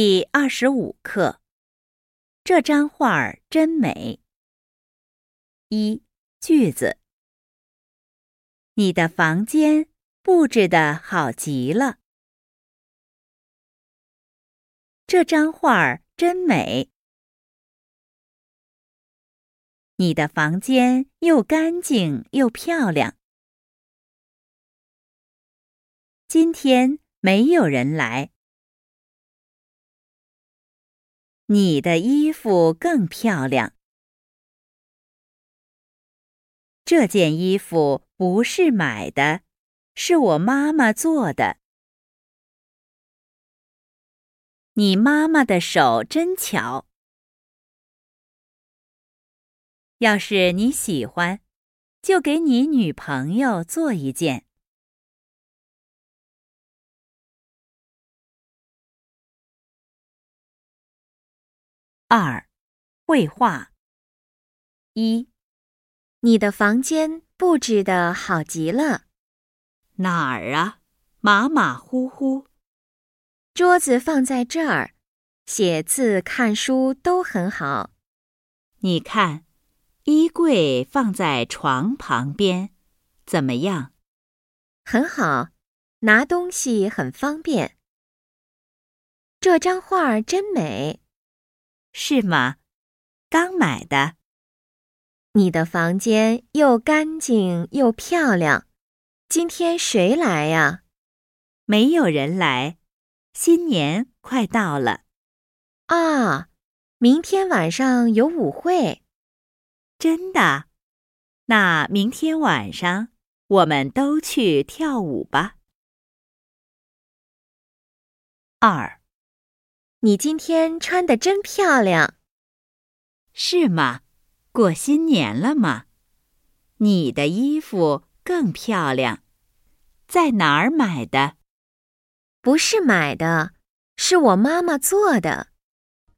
第二十五课，这张画儿真美。一句子，你的房间布置的好极了。这张画儿真美。你的房间又干净又漂亮。今天没有人来。你的衣服更漂亮。这件衣服不是买的，是我妈妈做的。你妈妈的手真巧。要是你喜欢，就给你女朋友做一件。二，绘画。一，你的房间布置的好极了。哪儿啊？马马虎虎。桌子放在这儿，写字、看书都很好。你看，衣柜放在床旁边，怎么样？很好，拿东西很方便。这张画真美。是吗？刚买的。你的房间又干净又漂亮。今天谁来呀？没有人来。新年快到了。啊，明天晚上有舞会。真的？那明天晚上我们都去跳舞吧。二。你今天穿的真漂亮，是吗？过新年了吗？你的衣服更漂亮，在哪儿买的？不是买的，是我妈妈做的。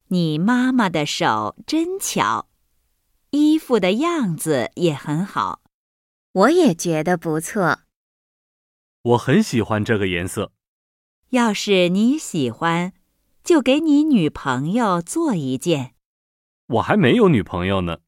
你妈妈的手真巧，衣服的样子也很好。我也觉得不错。我很喜欢这个颜色。要是你喜欢。就给你女朋友做一件。我还没有女朋友呢。